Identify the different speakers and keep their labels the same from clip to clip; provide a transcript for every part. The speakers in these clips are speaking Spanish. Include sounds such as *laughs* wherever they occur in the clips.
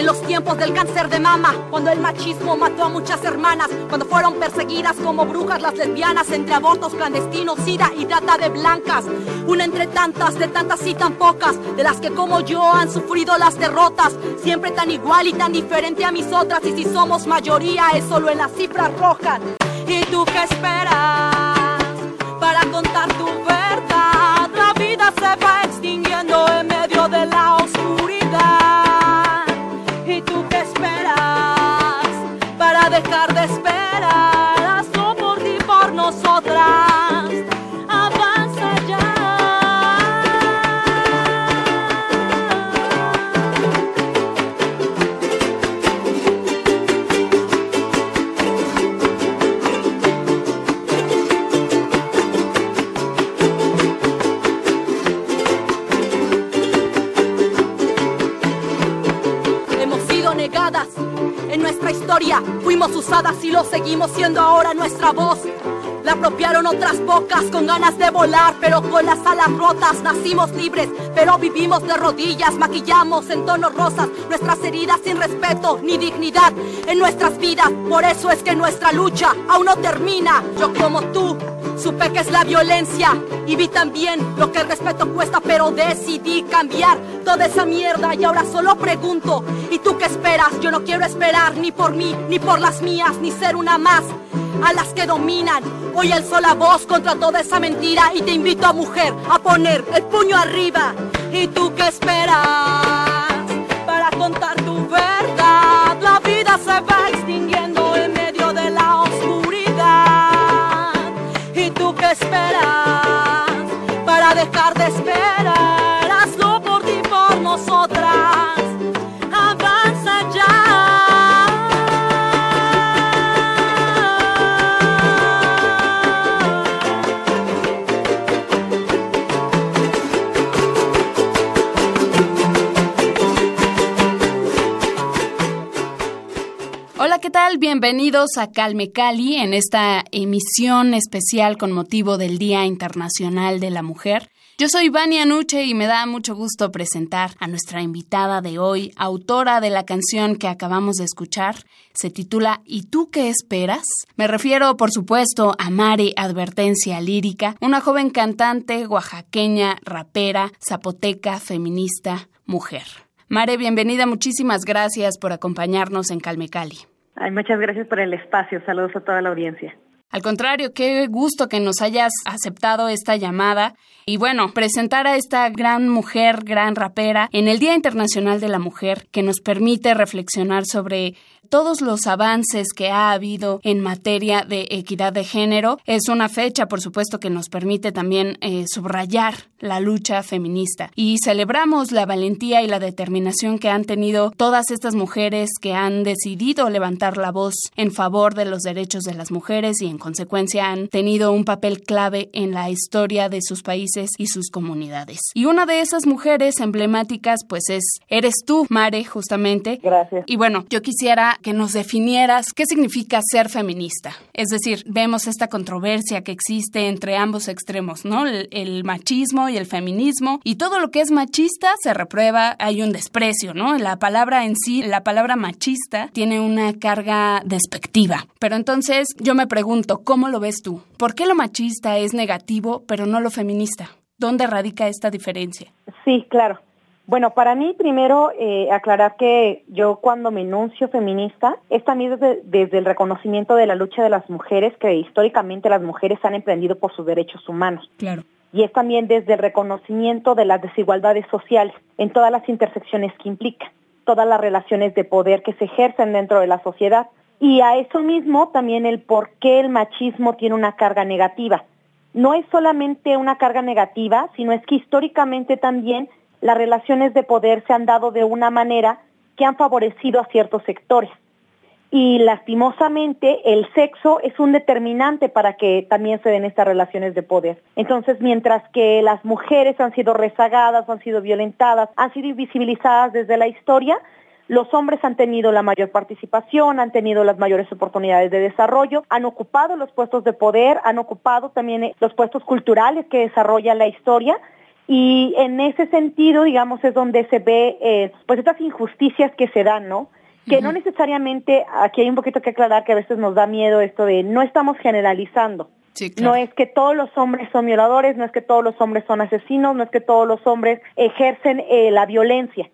Speaker 1: En los tiempos del cáncer de mama, cuando el machismo mató a muchas hermanas, cuando fueron perseguidas como brujas las lesbianas entre abortos clandestinos, sida y trata de blancas. Una entre tantas, de tantas y tan pocas, de las que como yo han sufrido las derrotas, siempre tan igual y tan diferente a mis otras, y si somos mayoría es solo en las cifras rojas. ¿Y tú qué esperas para contar tu verdad? En nuestra historia, fuimos usadas y lo seguimos siendo ahora nuestra voz. La apropiaron otras bocas con ganas de volar, pero con las alas rotas nacimos libres, pero vivimos de rodillas, maquillamos en tonos rosas nuestras heridas sin respeto ni dignidad en nuestras vidas. Por eso es que nuestra lucha aún no termina. Yo como tú Supe que es la violencia y vi también lo que el respeto cuesta, pero decidí cambiar toda esa mierda y ahora solo pregunto, ¿y tú qué esperas? Yo no quiero esperar ni por mí, ni por las mías, ni ser una más a las que dominan. Hoy alzo la voz contra toda esa mentira y te invito a mujer a poner el puño arriba. ¿Y tú qué esperas para contar tu verdad?
Speaker 2: Bienvenidos a Calme Cali en esta emisión especial con motivo del Día Internacional de la Mujer. Yo soy Vania Nuche y me da mucho gusto presentar a nuestra invitada de hoy, autora de la canción que acabamos de escuchar. Se titula ¿Y tú qué esperas? Me refiero, por supuesto, a Mare Advertencia Lírica, una joven cantante oaxaqueña, rapera, zapoteca, feminista, mujer. Mare, bienvenida, muchísimas gracias por acompañarnos en Calme Cali.
Speaker 3: Ay, muchas gracias por el espacio. Saludos a toda la audiencia.
Speaker 2: Al contrario, qué gusto que nos hayas aceptado esta llamada y bueno, presentar a esta gran mujer, gran rapera en el Día Internacional de la Mujer que nos permite reflexionar sobre todos los avances que ha habido en materia de equidad de género. Es una fecha, por supuesto, que nos permite también eh, subrayar la lucha feminista y celebramos la valentía y la determinación que han tenido todas estas mujeres que han decidido levantar la voz en favor de los derechos de las mujeres y en consecuencia han tenido un papel clave en la historia de sus países y sus comunidades. Y una de esas mujeres emblemáticas pues es eres tú, Mare, justamente.
Speaker 3: Gracias.
Speaker 2: Y bueno, yo quisiera que nos definieras qué significa ser feminista. Es decir, vemos esta controversia que existe entre ambos extremos, ¿no? El, machismo y el feminismo. Y todo lo que es machista se reprueba, hay un desprecio, ¿no? La palabra en sí, la palabra machista, tiene una carga despectiva. Pero entonces yo me pregunto, ¿cómo lo ves tú? ¿Por qué lo machista es negativo, pero no lo feminista? ¿Dónde radica esta diferencia?
Speaker 3: Sí, claro. Bueno, para mí primero eh, aclarar que yo cuando me enuncio feminista es también desde, desde, el reconocimiento de la lucha de las mujeres que históricamente las mujeres han emprendido por sus derechos humanos.
Speaker 2: Claro.
Speaker 3: y es también desde el reconocimiento de las desigualdades sociales en todas las intersecciones que implica, todas las relaciones de poder que se ejercen dentro de la sociedad. Y a eso mismo también el por qué el machismo tiene una carga negativa. No es solamente una carga negativa, sino es que históricamente también las relaciones de poder se han dado de una manera que han favorecido a ciertos sectores y lastimosamente el sexo es un determinante para que también se den estas relaciones de poder. Entonces, mientras que las mujeres han sido rezagadas, han sido violentadas, han sido invisibilizadas desde la historia, los hombres han tenido la mayor participación, han tenido las mayores oportunidades de desarrollo, han ocupado los puestos de poder, han ocupado también los puestos culturales que desarrolla la historia y en ese sentido, digamos, es donde se ve eh, pues estas injusticias que se dan, ¿no? que no necesariamente, aquí hay un poquito que aclarar que a veces nos da miedo esto de no estamos generalizando. No es que todos los hombres son violadores, no es que todos los hombres son asesinos, no es que todos los hombres ejercen eh, la violencia.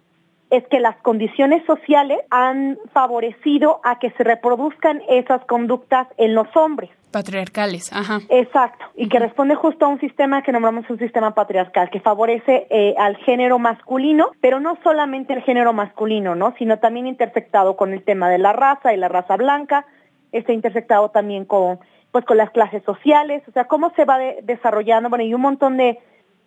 Speaker 3: Es que las condiciones sociales han favorecido a que se reproduzcan esas conductas en los hombres
Speaker 2: patriarcales, ajá.
Speaker 3: Exacto, y que responde justo a un sistema que nombramos un sistema patriarcal, que favorece eh, al género masculino, pero no solamente el género masculino, ¿no? Sino también intersectado con el tema de la raza y la raza blanca, está intersectado también con, pues, con las clases sociales, o sea, cómo se va desarrollando, bueno, y un montón de,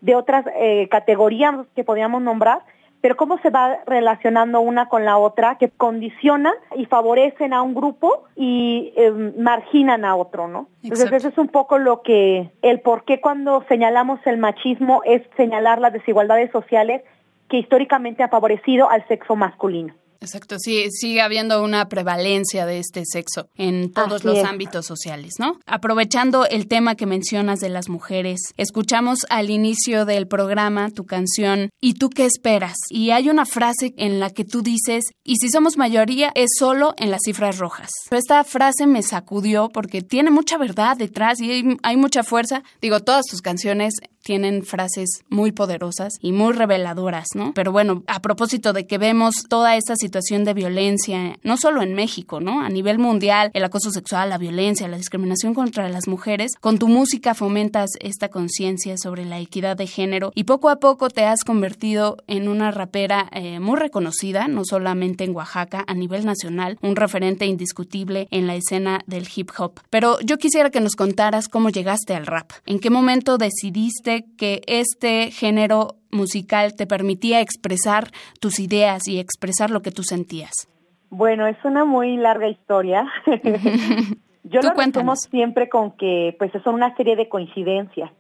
Speaker 3: de otras eh, categorías que podríamos nombrar, pero cómo se va relacionando una con la otra que condicionan y favorecen a un grupo y em, marginan a otro, ¿no? Entonces eso es un poco lo que, el por qué cuando señalamos el machismo es señalar las desigualdades sociales que históricamente ha favorecido al sexo masculino.
Speaker 2: Exacto, sí, sigue habiendo una prevalencia de este sexo en todos los ámbitos sociales, ¿no? Aprovechando el tema que mencionas de las mujeres, escuchamos al inicio del programa tu canción ¿Y tú qué esperas? Y hay una frase en la que tú dices, y si somos mayoría es solo en las cifras rojas. Esta frase me sacudió porque tiene mucha verdad detrás y hay, hay mucha fuerza. Digo, todas tus canciones tienen frases muy poderosas y muy reveladoras, ¿no? Pero bueno, a propósito de que vemos toda esta situación de violencia, no solo en México, ¿no? A nivel mundial, el acoso sexual, la violencia, la discriminación contra las mujeres, con tu música fomentas esta conciencia sobre la equidad de género y poco a poco te has convertido en una rapera eh, muy reconocida, no solamente en Oaxaca, a nivel nacional, un referente indiscutible en la escena del hip hop. Pero yo quisiera que nos contaras cómo llegaste al rap, en qué momento decidiste que este género musical te permitía expresar tus ideas y expresar lo que tú sentías?
Speaker 3: Bueno, es una muy larga historia. *laughs* Yo lo resumo siempre con que pues son una serie de coincidencias.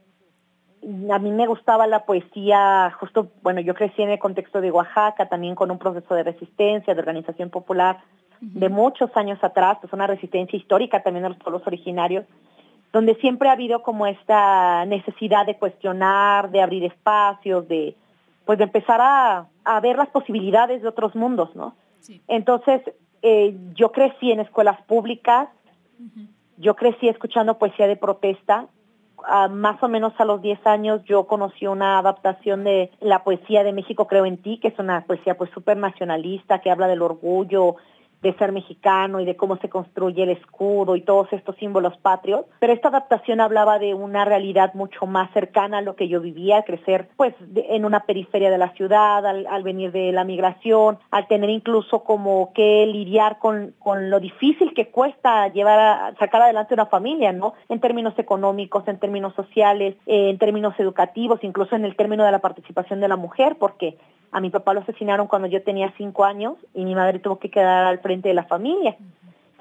Speaker 3: A mí me gustaba la poesía, justo, bueno, yo crecí en el contexto de Oaxaca, también con un proceso de resistencia, de organización popular de muchos años atrás, pues una resistencia histórica también de los pueblos originarios donde siempre ha habido como esta necesidad de cuestionar, de abrir espacios, de pues de empezar a, a ver las posibilidades de otros mundos, ¿no? Entonces, eh, yo crecí en escuelas públicas, yo crecí escuchando poesía de protesta, más o menos a los 10 años yo conocí una adaptación de la poesía de México Creo en Ti, que es una poesía pues súper nacionalista, que habla del orgullo, de ser mexicano y de cómo se construye el escudo y todos estos símbolos patrios, pero esta adaptación hablaba de una realidad mucho más cercana a lo que yo vivía, crecer pues en una periferia de la ciudad, al, venir de la migración, al tener incluso como que lidiar con, con lo difícil que cuesta llevar a sacar adelante una familia, ¿no? En términos económicos, en términos sociales, en términos educativos, incluso en el término de la participación de la mujer, porque a mi papá lo asesinaron cuando yo tenía cinco años y mi madre tuvo que quedar al de la familia.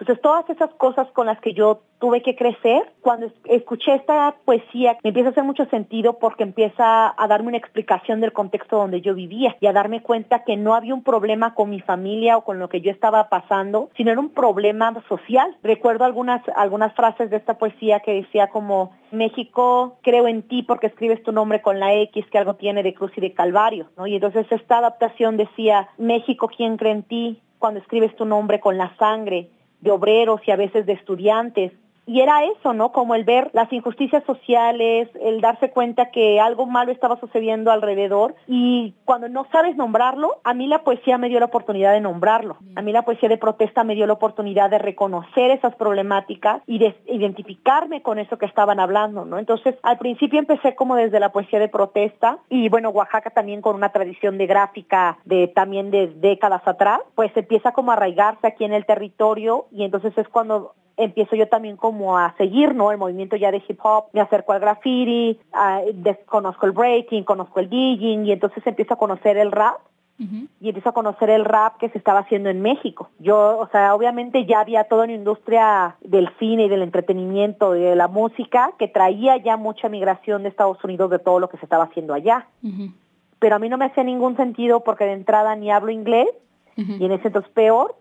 Speaker 3: Entonces, todas esas cosas con las que yo tuve que crecer, cuando escuché esta poesía, me empieza a hacer mucho sentido porque empieza a darme una explicación del contexto donde yo vivía y a darme cuenta que no había un problema con mi familia o con lo que yo estaba pasando, sino era un problema social. Recuerdo algunas, algunas frases de esta poesía que decía como, México, creo en ti porque escribes tu nombre con la X que algo tiene de cruz y de calvario, ¿no? Y entonces esta adaptación decía, México, ¿quién cree en ti? Cuando escribes tu nombre con la sangre de obreros y a veces de estudiantes, y era eso, ¿no? Como el ver las injusticias sociales, el darse cuenta que algo malo estaba sucediendo alrededor y cuando no sabes nombrarlo, a mí la poesía me dio la oportunidad de nombrarlo. A mí la poesía de protesta me dio la oportunidad de reconocer esas problemáticas y de identificarme con eso que estaban hablando, ¿no? Entonces, al principio empecé como desde la poesía de protesta y bueno, Oaxaca también con una tradición de gráfica de también de décadas atrás, pues empieza como a arraigarse aquí en el territorio y entonces es cuando empiezo yo también como a seguir, ¿no? El movimiento ya de hip hop, me acerco al graffiti, conozco el breaking, conozco el gigging y entonces empiezo a conocer el rap y empiezo a conocer el rap que se estaba haciendo en México. Yo, o sea, obviamente ya había toda una industria del cine y del entretenimiento y de la música que traía ya mucha migración de Estados Unidos de todo lo que se estaba haciendo allá. Pero a mí no me hacía ningún sentido porque de entrada ni hablo inglés y en ese entonces peor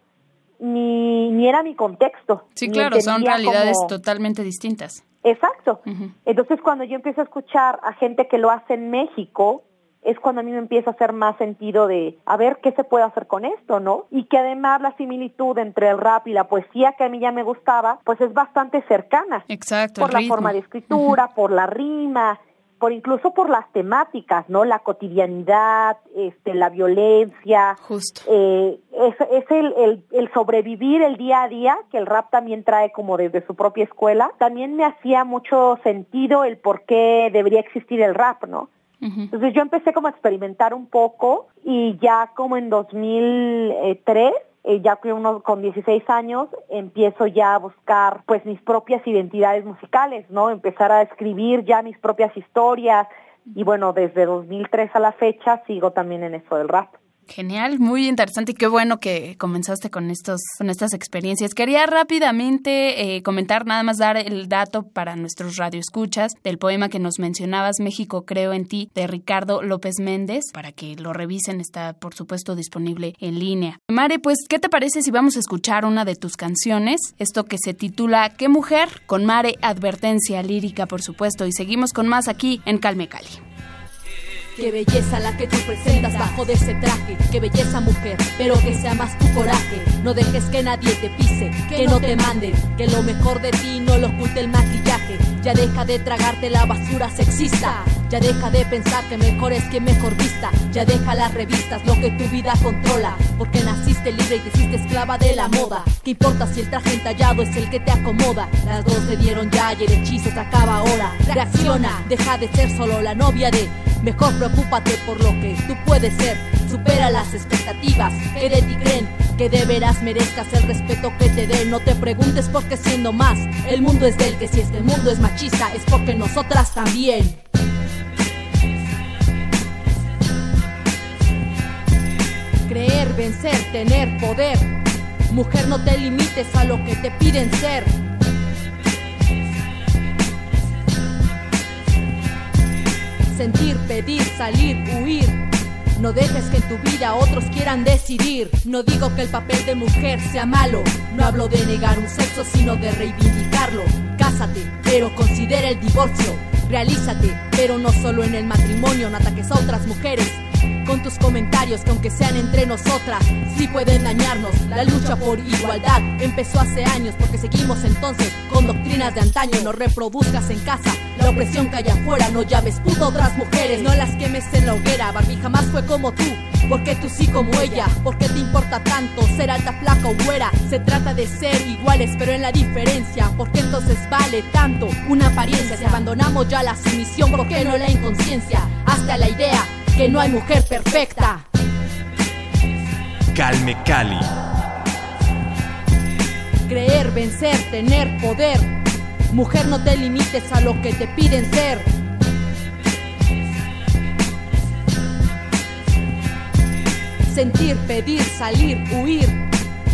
Speaker 3: ni, ni era mi contexto.
Speaker 2: Sí, claro, son realidades totalmente distintas.
Speaker 3: Exacto. Entonces, cuando yo empiezo a escuchar a gente que lo hace en México, es cuando a mí me empieza a hacer más sentido de a ver qué se puede hacer con esto, ¿no? Y que además la similitud entre el rap y la poesía que a mí ya me gustaba, pues es bastante cercana.
Speaker 2: Exacto.
Speaker 3: Por la forma de escritura, por la rima, por incluso por las temáticas, ¿no? La cotidianidad, este, la violencia.
Speaker 2: Justo.
Speaker 3: Eh, es, es el, el, el, sobrevivir el día a día, que el rap también trae como desde su propia escuela. También me hacía mucho sentido el por qué debería existir el rap, ¿no? Entonces yo empecé como a experimentar un poco y ya como en 2003 eh, ya uno con 16 años empiezo ya a buscar pues mis propias identidades musicales, ¿no? Empezar a escribir ya mis propias historias y bueno, desde 2003 a la fecha sigo también en eso del rap.
Speaker 2: Genial, muy interesante y qué bueno que comenzaste con estos, con estas experiencias. Quería rápidamente eh, comentar, nada más dar el dato para nuestros radioescuchas del poema que nos mencionabas, México creo en ti, de Ricardo López Méndez, para que lo revisen, está por supuesto disponible en línea. Mare, pues, ¿qué te parece si vamos a escuchar una de tus canciones? Esto que se titula ¿Qué mujer? con Mare Advertencia lírica, por supuesto, y seguimos con más aquí en Calme Cali.
Speaker 4: Qué belleza la que tú presentas bajo de ese traje. Qué belleza mujer, pero que sea más tu coraje. No dejes que nadie te pise, que no te manden. Que lo mejor de ti no lo oculte el maquillaje. Ya deja de tragarte la basura sexista. Ya deja de pensar que mejor es que mejor vista. Ya deja las revistas, lo que tu vida controla. Porque naciste libre y te hiciste esclava de la moda. ¿Qué importa si el traje entallado es el que te acomoda? Las dos se dieron ya y el hechizo se acaba ahora. Reacciona, deja de ser solo la novia de Mejor preocúpate por lo que tú puedes ser. Supera las expectativas que de creen. Que de veras merezcas el respeto que te den. No te preguntes por qué siendo más. El mundo es del que si este mundo es machista es porque nosotras también. Creer, vencer, tener poder. Mujer, no te limites a lo que te piden ser. Sentir, pedir, salir, huir. No dejes que en tu vida otros quieran decidir. No digo que el papel de mujer sea malo. No hablo de negar un sexo, sino de reivindicarlo. Cásate, pero considera el divorcio. Realízate, pero no solo en el matrimonio, no ataques a otras mujeres con tus comentarios que aunque sean entre nosotras, sí pueden dañarnos. La lucha por igualdad empezó hace años porque seguimos entonces con doctrinas de antaño. No reproduzcas en casa la opresión que hay afuera, no llames puto otras mujeres, no las quemes en la hoguera. Barbie jamás fue como tú. Porque tú sí como ella, porque te importa tanto ser alta, flaca o güera. Se trata de ser iguales, pero en la diferencia. Porque entonces vale tanto una apariencia. Si abandonamos ya la sumisión, ¿por qué no la inconsciencia? Hasta la idea que no hay mujer perfecta.
Speaker 5: Calme Cali.
Speaker 4: Creer, vencer, tener poder. Mujer, no te limites a lo que te piden ser. Sentir, pedir, salir, huir.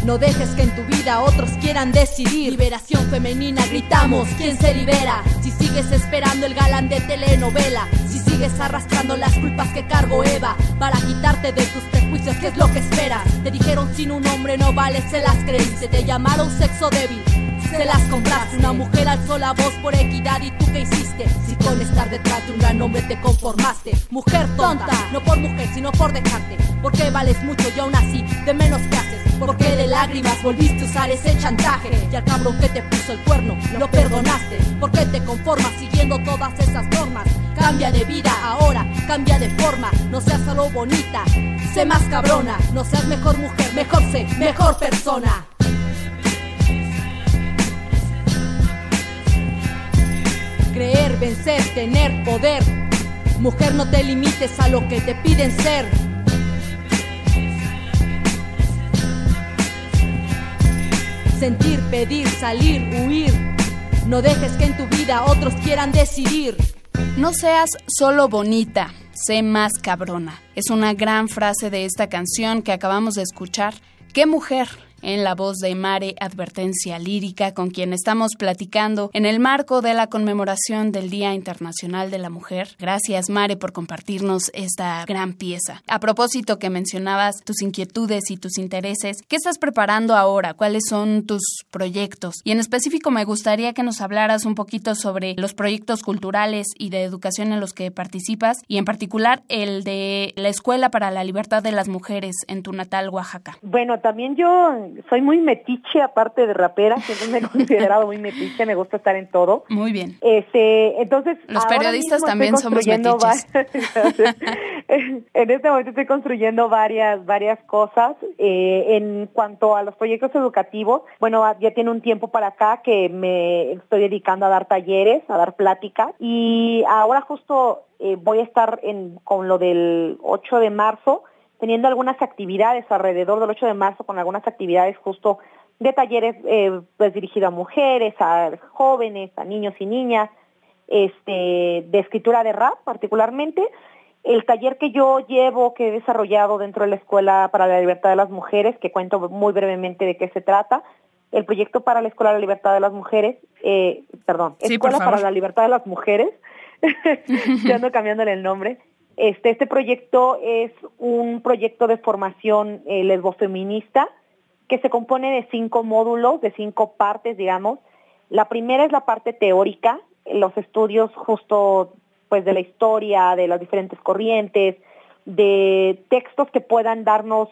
Speaker 4: No dejes que en tu vida otros quieran decidir. Liberación femenina, gritamos, ¿quién se libera? Si sigues esperando el galán de telenovela, si sigues arrastrando las culpas que cargo Eva, para quitarte de tus prejuicios, ¿qué es lo que esperas? Te dijeron sin un hombre no vale, se las creíste, te llamaron sexo débil, se las compraste. Una mujer alzó la voz por equidad y que hiciste. Si con estar detrás de un gran hombre te conformaste. Mujer tonta, no por mujer, sino por dejarte. Porque vales mucho y aún así, de menos que haces. Porque de lágrimas volviste a usar ese chantaje. Y al cabrón que te puso el cuerno, lo perdonaste. Porque te conformas siguiendo todas esas normas. Cambia de vida ahora, cambia de forma. No seas solo bonita, sé más cabrona. No seas mejor mujer, mejor sé, mejor persona. Vencer, tener poder. Mujer, no te limites a lo que te piden ser. Sentir, pedir, salir, huir. No dejes que en tu vida otros quieran decidir.
Speaker 2: No seas solo bonita, sé más cabrona. Es una gran frase de esta canción que acabamos de escuchar. ¿Qué mujer en la voz de Mare Advertencia Lírica, con quien estamos platicando en el marco de la conmemoración del Día Internacional de la Mujer. Gracias, Mare, por compartirnos esta gran pieza. A propósito que mencionabas tus inquietudes y tus intereses, ¿qué estás preparando ahora? ¿Cuáles son tus proyectos? Y en específico me gustaría que nos hablaras un poquito sobre los proyectos culturales y de educación en los que participas y en particular el de la Escuela para la Libertad de las Mujeres en tu natal Oaxaca.
Speaker 3: Bueno, también yo soy muy metiche, aparte de rapera, siempre me he *laughs* considerado muy metiche, me gusta estar en todo.
Speaker 2: Muy bien.
Speaker 3: Este, entonces,
Speaker 2: los periodistas también somos metiches. *laughs*
Speaker 3: en este momento estoy construyendo varias, varias cosas. Eh, en cuanto a los proyectos educativos, bueno, ya tiene un tiempo para acá que me estoy dedicando a dar talleres, a dar pláticas, y ahora justo eh, voy a estar en, con lo del 8 de marzo teniendo algunas actividades alrededor del 8 de marzo con algunas actividades justo de talleres eh, pues dirigido a mujeres, a jóvenes, a niños y niñas, este, de escritura de rap particularmente. El taller que yo llevo, que he desarrollado dentro de la Escuela para la Libertad de las Mujeres, que cuento muy brevemente de qué se trata, el proyecto para la Escuela de la Libertad de las Mujeres, eh, perdón, Escuela para la Libertad de las Mujeres, *laughs* ya ando cambiándole el nombre, este, este proyecto es un proyecto de formación eh, lesbofeminista que se compone de cinco módulos, de cinco partes, digamos. La primera es la parte teórica, los estudios justo pues de la historia, de las diferentes corrientes, de textos que puedan darnos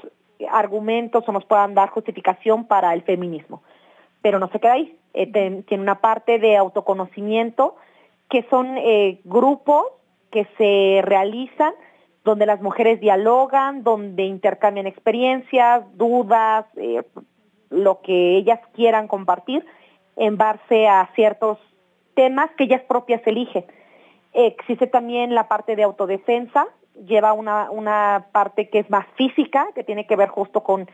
Speaker 3: argumentos o nos puedan dar justificación para el feminismo. Pero no se queda ahí, eh, tiene una parte de autoconocimiento que son eh, grupos que se realizan donde las mujeres dialogan, donde intercambian experiencias, dudas, eh, lo que ellas quieran compartir en base a ciertos temas que ellas propias eligen. Existe también la parte de autodefensa, lleva una, una parte que es más física, que tiene que ver justo con,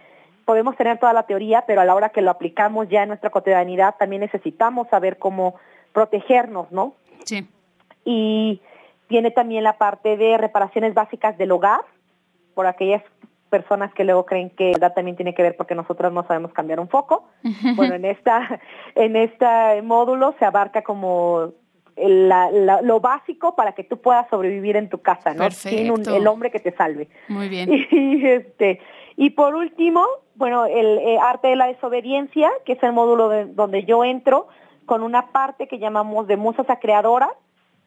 Speaker 3: podemos tener toda la teoría, pero a la hora que lo aplicamos ya en nuestra cotidianidad también necesitamos saber cómo protegernos, ¿no?
Speaker 2: Sí.
Speaker 3: Y tiene también la parte de reparaciones básicas del hogar, por aquellas personas que luego creen que la también tiene que ver porque nosotros no sabemos cambiar un foco. *laughs* Bueno, en esta en este módulo se abarca como lo básico para que tú puedas sobrevivir en tu casa, ¿no? Sin el hombre que te salve.
Speaker 2: Muy bien. *laughs*
Speaker 3: Y, este y por último, bueno, el eh, arte de la desobediencia, que es el módulo donde yo entro con una parte que llamamos de musas a creadoras,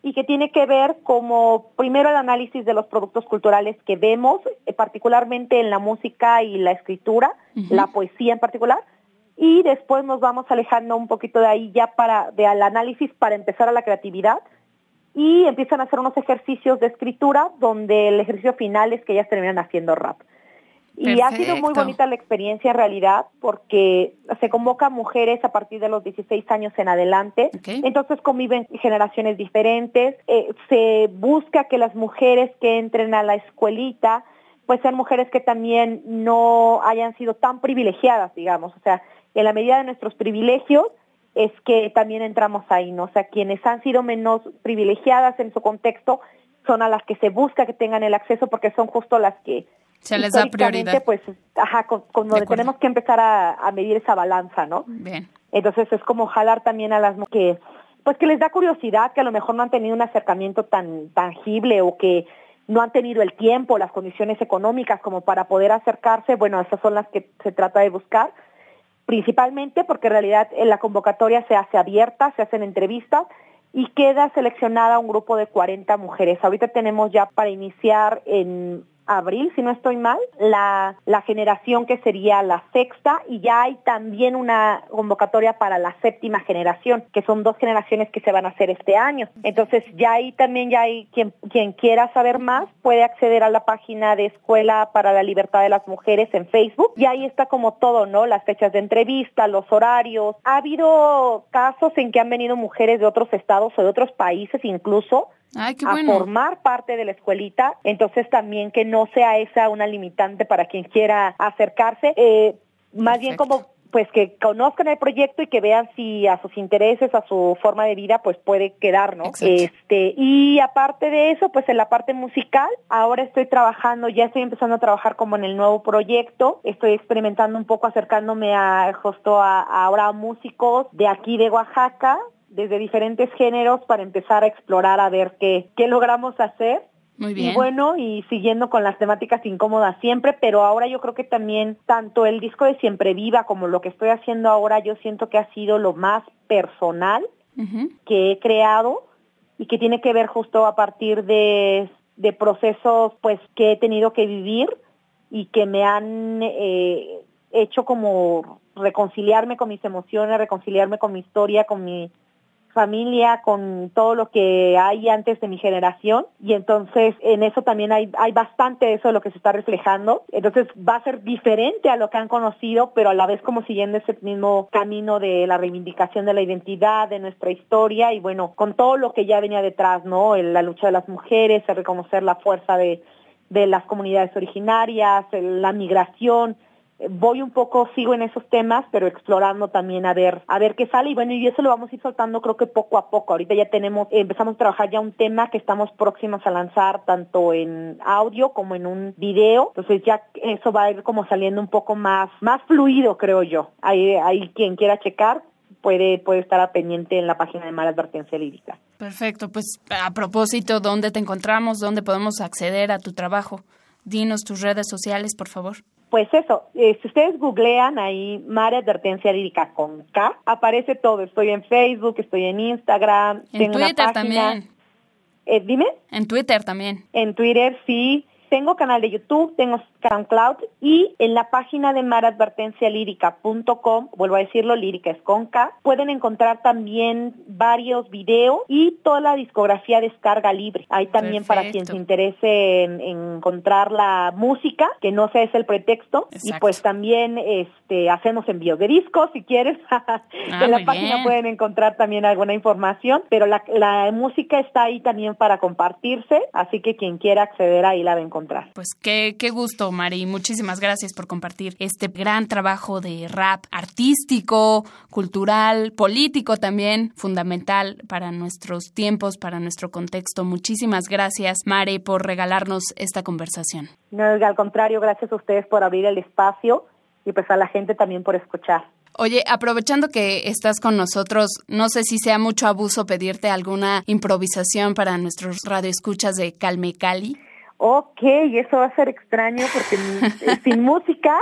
Speaker 3: y que tiene que ver como primero el análisis de los productos culturales que vemos, eh, particularmente en la música y la escritura, la poesía en particular, y después nos vamos alejando un poquito de ahí ya para de al análisis para empezar a la creatividad y empiezan a hacer unos ejercicios de escritura donde el ejercicio final es que ellas terminan haciendo rap. Y ha sido muy bonita la experiencia en realidad porque se convoca mujeres a partir de los 16 años en adelante. Entonces conviven generaciones diferentes. Eh, se busca que las mujeres que entren a la escuelita pues sean mujeres que también no hayan sido tan privilegiadas, digamos. O sea, en la medida de nuestros privilegios es que también entramos ahí, ¿no? O sea, quienes han sido menos privilegiadas en su contexto son a las que se busca que tengan el acceso porque son justo las que
Speaker 2: se les da prioridad.
Speaker 3: Pues, ajá, con, donde tenemos que empezar a, medir esa balanza, ¿no?
Speaker 2: Bien.
Speaker 3: Entonces es como jalar también a las que, pues que les da curiosidad, que a lo mejor no han tenido un acercamiento tan tangible o que no han tenido el tiempo, las condiciones económicas como para poder acercarse, bueno, esas son las que se trata de buscar, principalmente porque en realidad en la convocatoria se hace abierta, se hacen entrevistas y queda seleccionada un grupo de 40 mujeres. Ahorita tenemos ya para iniciar en abril, si no estoy mal, la, la generación que sería la sexta y ya hay también una convocatoria para la séptima generación, que son dos generaciones que se van a hacer este año. Entonces ya ahí también ya hay quien, quien quiera saber más puede acceder a la página de Escuela para la Libertad de las Mujeres en Facebook y ahí está como todo, ¿no? Las fechas de entrevista, los horarios. Ha habido casos en que han venido mujeres de otros estados o de otros países incluso a formar parte de la escuelita, entonces también que no sea esa una limitante para quien quiera acercarse, eh, más bien como pues que conozcan el proyecto y que vean si a sus intereses, a su forma de vida, pues puede quedar, ¿no? Este, y aparte de eso, pues en la parte musical, ahora estoy trabajando, ya estoy empezando a trabajar como en el nuevo proyecto, estoy experimentando un poco acercándome a justo a, a ahora músicos de aquí de Oaxaca, desde diferentes géneros para empezar a explorar a ver qué, qué logramos hacer.
Speaker 2: Muy bien.
Speaker 3: Y bueno, y siguiendo con las temáticas incómodas siempre, pero ahora yo creo que también tanto el disco de Siempre Viva como lo que estoy haciendo ahora, yo siento que ha sido lo más personal que he creado y que tiene que ver justo a partir de, de procesos pues que he tenido que vivir y que me han eh, hecho como reconciliarme con mis emociones, reconciliarme con mi historia, con mi familia, con todo lo que hay antes de mi generación y entonces en eso también hay, hay bastante eso de lo que se está reflejando. Entonces va a ser diferente a lo que han conocido, pero a la vez como siguiendo ese mismo camino de la reivindicación de la identidad, de nuestra historia y bueno, con todo lo que ya venía detrás, ¿no? La lucha de las mujeres, el reconocer la fuerza de, de las comunidades originarias, la migración, voy un poco, sigo en esos temas, pero explorando también a ver, a ver qué sale y bueno, y eso lo vamos a ir soltando creo que poco a poco. Ahorita ya tenemos, empezamos a trabajar ya un tema que estamos próximos a lanzar tanto en audio como en un video, entonces ya eso va a ir como saliendo un poco más, más fluido creo yo. Ahí, ahí quien quiera checar, puede, puede estar a pendiente en la página de Mala Advertencia Lírica.
Speaker 2: Perfecto, pues a propósito, ¿dónde te encontramos? ¿Dónde podemos acceder a tu trabajo? Dinos tus redes sociales, por favor
Speaker 3: pues eso, eh, si ustedes googlean ahí Mare Advertencia Lírica con K, aparece todo. Estoy en Facebook, estoy en Instagram,
Speaker 2: en Twitter también.
Speaker 3: Eh, dime.
Speaker 2: En Twitter también.
Speaker 3: En Twitter sí. Tengo canal de YouTube, tengo SoundCloud y en la página de maradvertencialírica.com, vuelvo a decirlo, lírica es con K, pueden encontrar también varios videos y toda la discografía descarga libre. Hay también para quien se interese en, encontrar la música, que no sea ese el pretexto, y pues también este hacemos envíos de discos si quieres. *laughs* Ah, en la página pueden encontrar también alguna información, pero la, la música está ahí también para compartirse, así que quien quiera acceder ahí la va a encontrar.
Speaker 2: Pues qué, qué gusto, Mari. Muchísimas gracias por compartir este gran trabajo de rap artístico, cultural, político también, fundamental para nuestros tiempos, para nuestro contexto. Muchísimas gracias, Mari, por regalarnos esta conversación.
Speaker 3: No, al contrario, gracias a ustedes por abrir el espacio y pues a la gente también por escuchar.
Speaker 2: Oye, aprovechando que estás con nosotros, no sé si sea mucho abuso pedirte alguna improvisación para nuestros radioescuchas de Calme Cali
Speaker 3: ok, eso va a ser extraño porque *laughs* eh, sin música,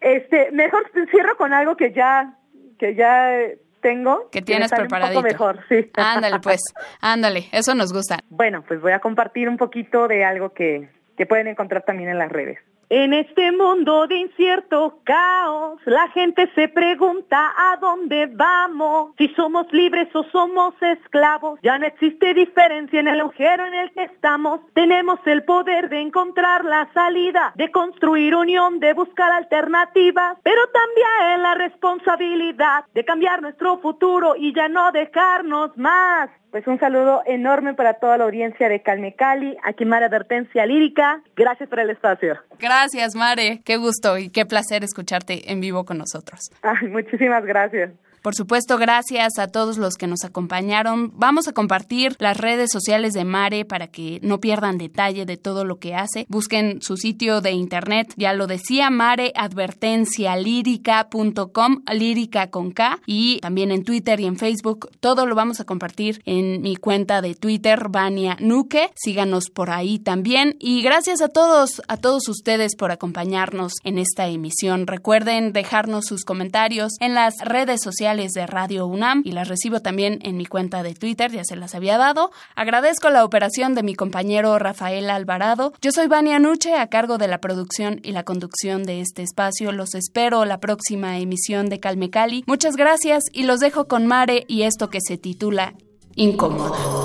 Speaker 3: este, mejor cierro con algo que ya, que ya tengo.
Speaker 2: Que tienes preparado.
Speaker 3: mejor, sí.
Speaker 2: Ándale, pues, ándale, eso nos gusta.
Speaker 3: Bueno, pues voy a compartir un poquito de algo que, que pueden encontrar también en las redes. En este mundo de incierto caos, la gente se pregunta a dónde vamos, si somos libres o somos esclavos. Ya no existe diferencia en el agujero en el que estamos. Tenemos el poder de encontrar la salida, de construir unión, de buscar alternativas, pero también la responsabilidad de cambiar nuestro futuro y ya no dejarnos más. Pues un saludo enorme para toda la audiencia de Calme Cali, aquí Mara Advertencia Lírica. Gracias por el espacio.
Speaker 2: Gracias, Mare. Qué gusto y qué placer escucharte en vivo con nosotros. *laughs*
Speaker 3: muchísimas gracias.
Speaker 2: Por supuesto, gracias a todos los que nos acompañaron. Vamos a compartir las redes sociales de Mare para que no pierdan detalle de todo lo que hace. Busquen su sitio de internet, ya lo decía, mareadvertencialírica.com, lírica con K, y también en Twitter y en Facebook. Todo lo vamos a compartir en mi cuenta de Twitter, Vania Nuque. Síganos por ahí también. Y gracias a todos, a todos ustedes por acompañarnos en esta emisión. Recuerden dejarnos sus comentarios en las redes sociales de Radio UNAM y las recibo también en mi cuenta de Twitter, ya se las había dado. Agradezco la operación de mi compañero Rafael Alvarado. Yo soy Vania Nuche, a cargo de la producción y la conducción de este espacio. Los espero la próxima emisión de Calme Cali. Muchas gracias y los dejo con Mare y esto que se titula Incómoda.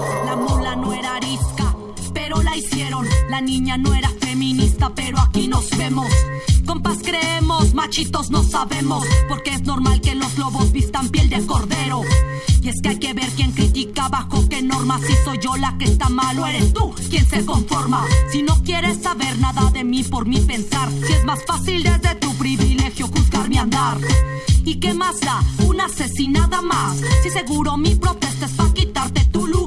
Speaker 6: La niña no era feminista, pero aquí nos vemos. Compas creemos, machitos no sabemos, porque es normal que los lobos vistan piel de cordero. Y es que hay que ver quién critica bajo qué normas, si soy yo la que está mal o eres tú quien se conforma. Si no quieres saber nada de mí por mi pensar, si es más fácil desde tu privilegio juzgar mi andar. ¿Y qué más da? Una asesinada más. Si seguro mi protesta es para quitarte tu lugar.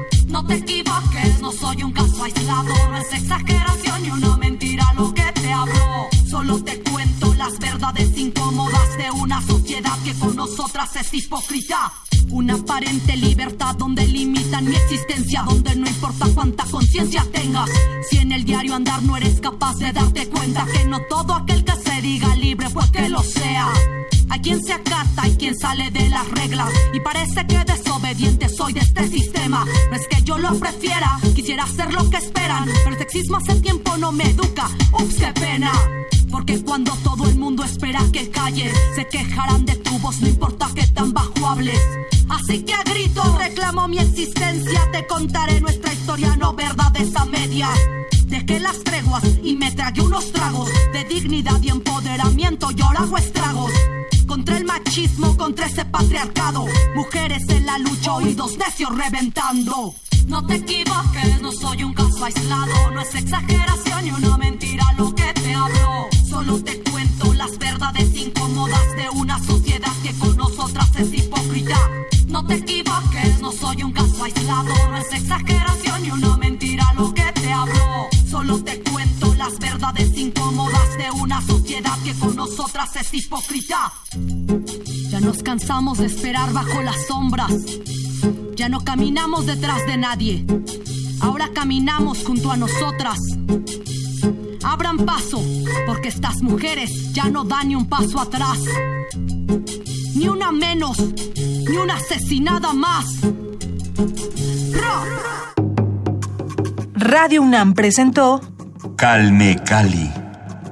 Speaker 6: Te no soy un caso aislado, no es exageración ni una mentira lo que te hablo. Solo te cuento las verdades incómodas de una sociedad que con nosotras es hipócrita. Una aparente libertad donde limitan mi existencia, donde no importa cuánta conciencia tengas. Si en el diario andar no eres capaz de darte cuenta que no todo aquel que se diga libre, pues que lo sea. Hay quien se acata y quien sale de las reglas. Y parece que desobediente soy de este sistema. No es que yo lo prefiera, quisiera hacer lo que esperan. Pero el sexismo hace tiempo no me educa. Ups, qué pena. Porque cuando todo el mundo espera que calles, se quejarán de tu voz, no importa que tan bajo hables. Así que a grito reclamo mi existencia, te contaré nuestra historia, no verdades a media. Dejé las treguas y me tragué unos tragos de dignidad y empoderamiento, yo hago estragos. Contra el machismo, contra ese patriarcado. Mujeres en la lucha, oídos necios reventando. No te equivoques, no soy un caso aislado. No es exageración ni una mentira lo que te hablo. Solo te cuento las verdades incómodas de una sociedad que con nosotras es hipócrita. No te equivoques, no soy un caso aislado. No es exageración ni una mentira lo que te hablo. Solo te cuento las verdades incómodas de una sociedad que con nosotras es hipócrita. Ya nos cansamos de esperar bajo las sombras. Ya no caminamos detrás de nadie. Ahora caminamos junto a nosotras. Abran paso, porque estas mujeres ya no dan ni un paso atrás. Ni una menos, ni una asesinada más.
Speaker 7: Radio UNAM presentó
Speaker 5: Calme Cali.